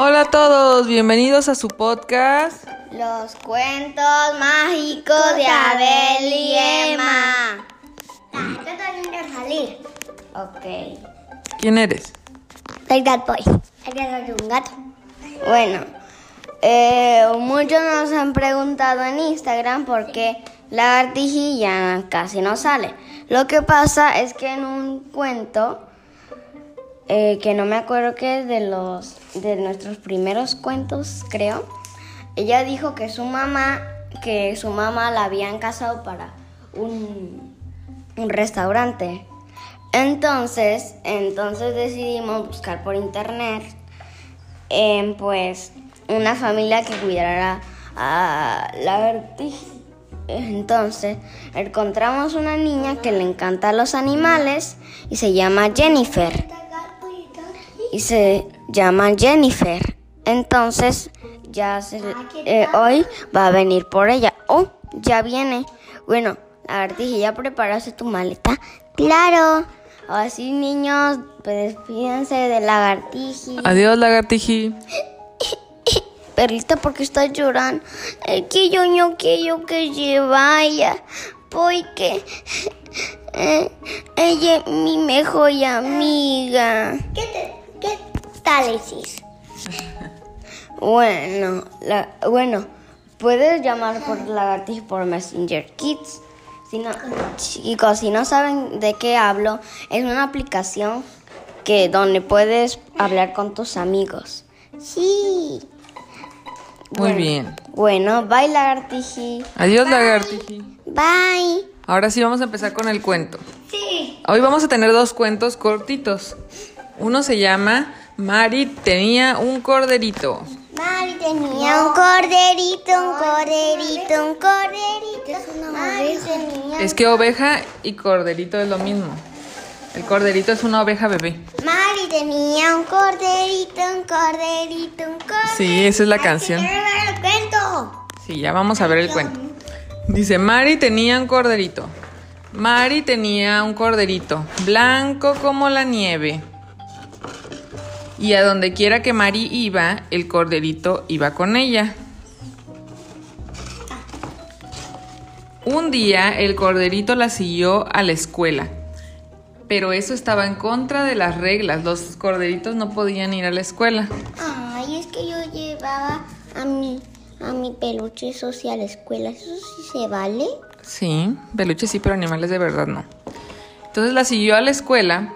Hola a todos, bienvenidos a su podcast. Los cuentos mágicos de Abel y Emma. salir. Ok. ¿Quién eres? Soy That Boy. Soy un gato. Bueno, eh, muchos nos han preguntado en Instagram por qué la ya casi no sale. Lo que pasa es que en un cuento eh, que no me acuerdo que de los de nuestros primeros cuentos, creo. Ella dijo que su mamá, que su mamá la habían casado para un, un restaurante. Entonces, entonces decidimos buscar por internet, eh, pues, una familia que cuidara a la vertigen. Entonces, encontramos una niña que le encanta los animales y se llama Jennifer y se llama Jennifer. Entonces, ya se, eh, hoy va a venir por ella. Oh, ya viene. Bueno, lagartija, ¿ya preparaste tu maleta? Claro. Así, niños, pues despídense de lagartiji. Adiós, lagartiji. Perlita, porque estás llorando? Es que yo no quiero que se vaya. Porque eh, ella es mi mejor amiga. ¿Qué te ¿Qué tal bueno, bueno, puedes llamar por lagartija por Messenger Kids. Si no, chicos, si no saben de qué hablo, es una aplicación que donde puedes hablar con tus amigos. Sí. Muy bien. Bueno, bye lagartiji. Adiós lagartiji. Bye. Ahora sí vamos a empezar con el cuento. Sí. Hoy vamos a tener dos cuentos cortitos. Uno se llama Mari tenía un corderito. Mari tenía un corderito, un corderito, un corderito. Mari tenía Es que oveja y corderito es lo mismo. El corderito es una oveja bebé. Mari tenía un corderito, un corderito, un corderito. Sí, esa es la canción. ver el cuento. Sí, ya vamos a ver el cuento. Dice, Mari tenía un corderito. Mari tenía un corderito, blanco como la nieve y a donde quiera que Mari iba, el corderito iba con ella. Un día el corderito la siguió a la escuela, pero eso estaba en contra de las reglas. Los corderitos no podían ir a la escuela. Ay, es que yo llevaba a mi, a mi peluche social a la escuela. ¿Eso sí se vale? Sí, peluche sí, pero animales de verdad no. Entonces la siguió a la escuela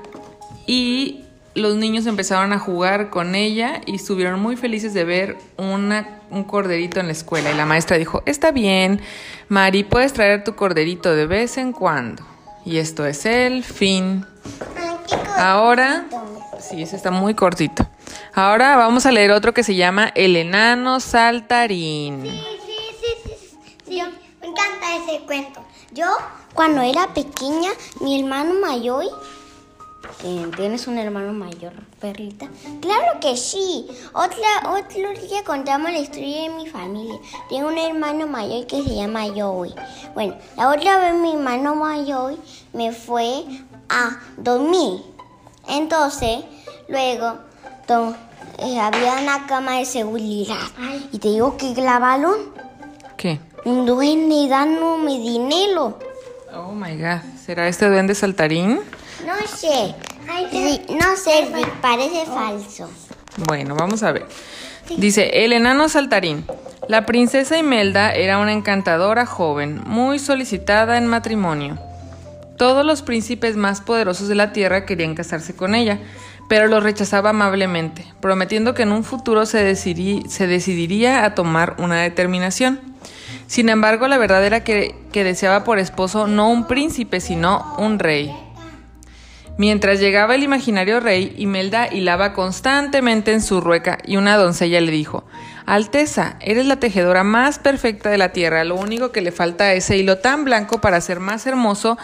y los niños empezaron a jugar con ella y estuvieron muy felices de ver una, un corderito en la escuela. Y la maestra dijo, está bien, Mari, puedes traer tu corderito de vez en cuando. Y esto es el fin. Ahora, sí, ese está muy cortito. Ahora vamos a leer otro que se llama El enano saltarín. Sí, sí, sí, sí, me encanta ese cuento. Yo, cuando era pequeña, mi hermano mayor ¿Tienes un hermano mayor, perrita? Claro que sí. Otra, otro día contamos la historia de mi familia. Tengo un hermano mayor que se llama Joey. Bueno, la otra vez mi hermano mayor me fue a dormir. Entonces, luego eh, había una cama de seguridad. Y te digo que clavaron. ¿Qué? Un duende dándome dinero. Oh my god. ¿Será este duende saltarín? No sé. no sé, parece falso. Bueno, vamos a ver. Dice, el enano saltarín. La princesa Imelda era una encantadora joven, muy solicitada en matrimonio. Todos los príncipes más poderosos de la tierra querían casarse con ella, pero lo rechazaba amablemente, prometiendo que en un futuro se, se decidiría a tomar una determinación. Sin embargo, la verdad era que deseaba por esposo no un príncipe, sino un rey. Mientras llegaba el imaginario rey, Imelda hilaba constantemente en su rueca y una doncella le dijo, Alteza, eres la tejedora más perfecta de la tierra, lo único que le falta a ese hilo tan blanco para ser más hermoso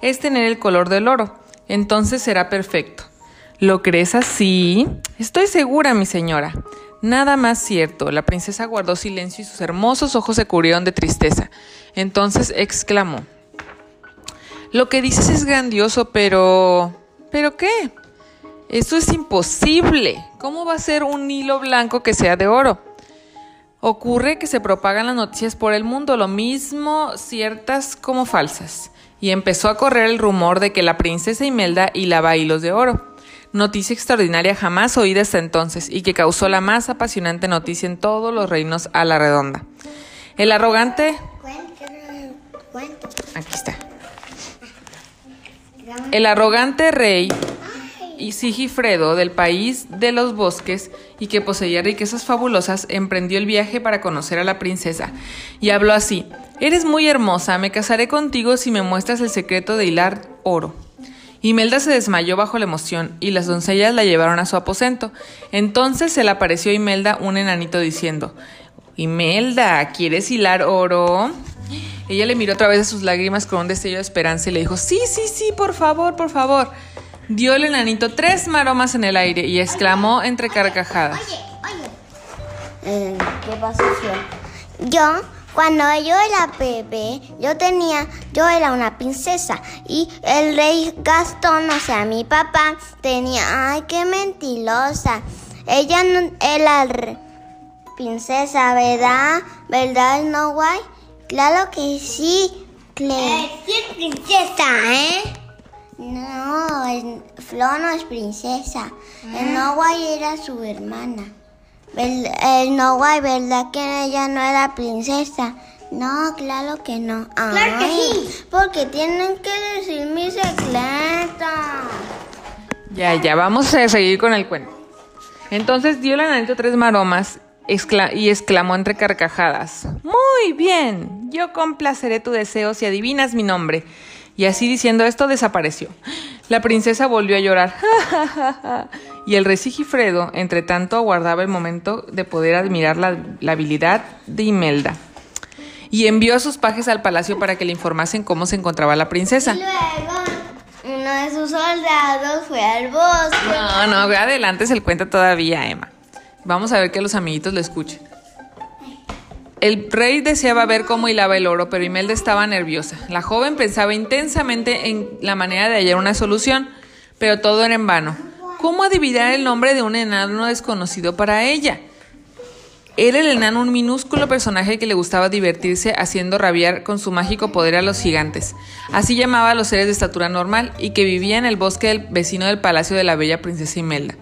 es tener el color del oro. Entonces será perfecto. ¿Lo crees así? Estoy segura, mi señora. Nada más cierto. La princesa guardó silencio y sus hermosos ojos se cubrieron de tristeza. Entonces exclamó, Lo que dices es grandioso, pero... ¿Pero qué? Eso es imposible. ¿Cómo va a ser un hilo blanco que sea de oro? Ocurre que se propagan las noticias por el mundo, lo mismo ciertas como falsas, y empezó a correr el rumor de que la princesa Imelda hilaba hilos de oro. Noticia extraordinaria jamás oída hasta entonces y que causó la más apasionante noticia en todos los reinos a la redonda. El arrogante... Aquí está. El arrogante rey y Sigifredo del país de los bosques y que poseía riquezas fabulosas, emprendió el viaje para conocer a la princesa y habló así, Eres muy hermosa, me casaré contigo si me muestras el secreto de hilar oro. Imelda se desmayó bajo la emoción y las doncellas la llevaron a su aposento. Entonces se le apareció a Imelda un enanito diciendo, Imelda, ¿quieres hilar oro? Ella le miró otra vez a sus lágrimas con un destello de esperanza y le dijo, sí, sí, sí, por favor, por favor. Dio el enanito tres maromas en el aire y exclamó entre carcajadas. Oye, oye. Eh, ¿Qué pasó, Yo, cuando yo era bebé, yo tenía, yo era una princesa y el rey Gastón, o sea, mi papá, tenía, ay, qué mentirosa. Ella no era princesa, ¿verdad? ¿Verdad, no guay? Claro que sí, Claire. sí es princesa, ¿eh? No, el Flo no es princesa. El Noway era su hermana. Noway, ¿verdad que ella no era princesa? No, claro que no. Claro que sí. Porque tienen que decir mi secreto. Ya, ya, vamos a seguir con el cuento. Entonces dio el enanito tres maromas excla- y exclamó entre carcajadas. Muy bien, yo complaceré tu deseo si adivinas mi nombre. Y así diciendo esto desapareció. La princesa volvió a llorar. y el rey Sigifredo, entre tanto, aguardaba el momento de poder admirar la, la habilidad de Imelda. Y envió a sus pajes al palacio para que le informasen cómo se encontraba la princesa. Luego, uno de sus soldados fue al bosque. No, no, adelante se el cuenta todavía, Emma. Vamos a ver que los amiguitos lo escuchen. El rey deseaba ver cómo hilaba el oro, pero Imelda estaba nerviosa. La joven pensaba intensamente en la manera de hallar una solución, pero todo era en vano. ¿Cómo adivinar el nombre de un enano desconocido para ella? Era el enano un minúsculo personaje que le gustaba divertirse haciendo rabiar con su mágico poder a los gigantes. Así llamaba a los seres de estatura normal y que vivía en el bosque vecino del palacio de la bella princesa Imelda.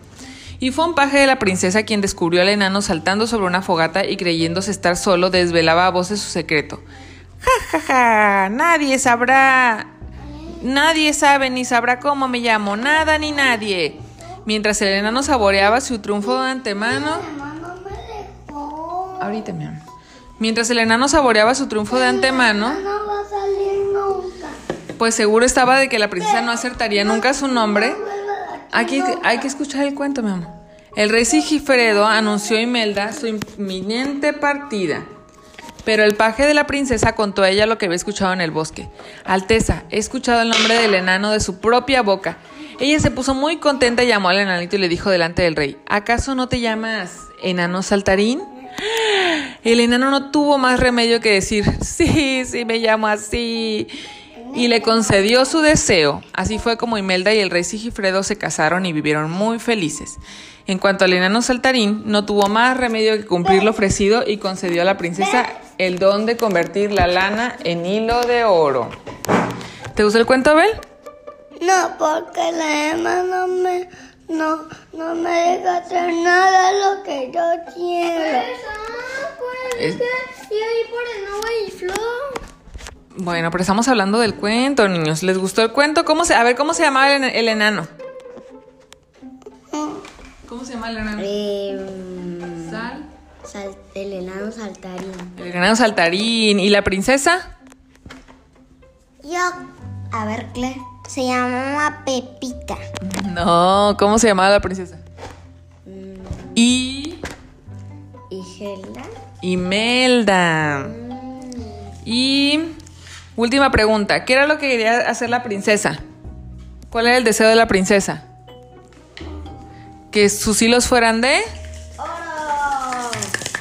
Y fue un paje de la princesa quien descubrió al enano saltando sobre una fogata y creyéndose estar solo desvelaba a voces su secreto. Ja, ja, ja, nadie sabrá. Nadie sabe ni sabrá cómo me llamo, nada ni nadie. Mientras el enano saboreaba su triunfo de antemano. Ahorita, mi amor. Mientras el enano saboreaba su triunfo de antemano, pues seguro estaba de que la princesa no acertaría nunca su nombre. Aquí hay que escuchar el cuento, mi amor. El rey Sigifredo anunció a Imelda su inminente partida. Pero el paje de la princesa contó a ella lo que había escuchado en el bosque. Alteza, he escuchado el nombre del enano de su propia boca. Ella se puso muy contenta y llamó al enanito y le dijo delante del rey, ¿acaso no te llamas enano saltarín? El enano no tuvo más remedio que decir, sí, sí, me llamo así. Y le concedió su deseo. Así fue como Imelda y el rey Sigifredo se casaron y vivieron muy felices. En cuanto al enano saltarín, no tuvo más remedio que cumplir lo ofrecido y concedió a la princesa el don de convertir la lana en hilo de oro. ¿Te gustó el cuento, Abel? No, porque la Emma no me, no, no me deja hacer nada lo que yo quiero. Es- Y ahí por el nuevo y Flo. Bueno, pero estamos hablando del cuento, niños. ¿Les gustó el cuento? ¿Cómo se, a ver, ¿cómo se llamaba el, el enano? ¿Cómo se llama el enano? Eh, Sal. sal- el enano saltarín. El enano saltarín. ¿Y la princesa? Yo, a ver, Claire, se llamaba Pepita. No, ¿cómo se llamaba la princesa? Y. ¿Y Gelda? Imelda. Y. Última pregunta. ¿Qué era lo que quería hacer la princesa? ¿Cuál era el deseo de la princesa? Que sus hilos fueran de.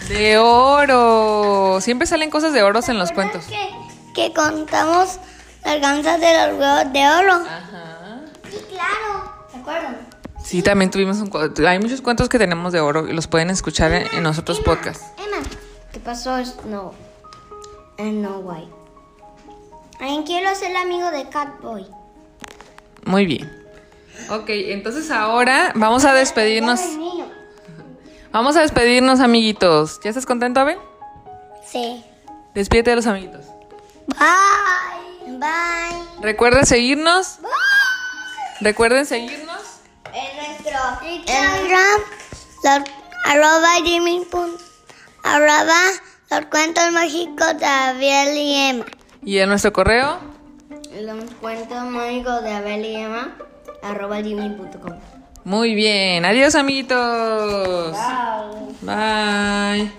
De oro. Siempre salen cosas de oros en los cuentos. Que, que contamos las gansas de los huevos de oro. Ajá. Sí, claro. ¿Se acuerdan? Sí, también tuvimos un cu- Hay muchos cuentos que tenemos de oro y los pueden escuchar en, en los otros podcasts. Emma, ¿Qué pasó? En No Way. ¿Alguien quiero ser amigo de Catboy? Muy bien. Ok, entonces ahora vamos a despedirnos. Vamos a despedirnos, amiguitos. ¿Ya estás contento, Abel? Sí. Despídete de los amiguitos. Bye. Bye. Recuerden seguirnos. Recuerden seguirnos. En nuestro Instagram, los, arroba Jimmy. arroba los cuentos mágicos de Abiel y Emma. Y en nuestro correo. los cuentos mágicos de Abel y Emma, arroba gmail.com. Muy bien. Adiós, amiguitos. Bye.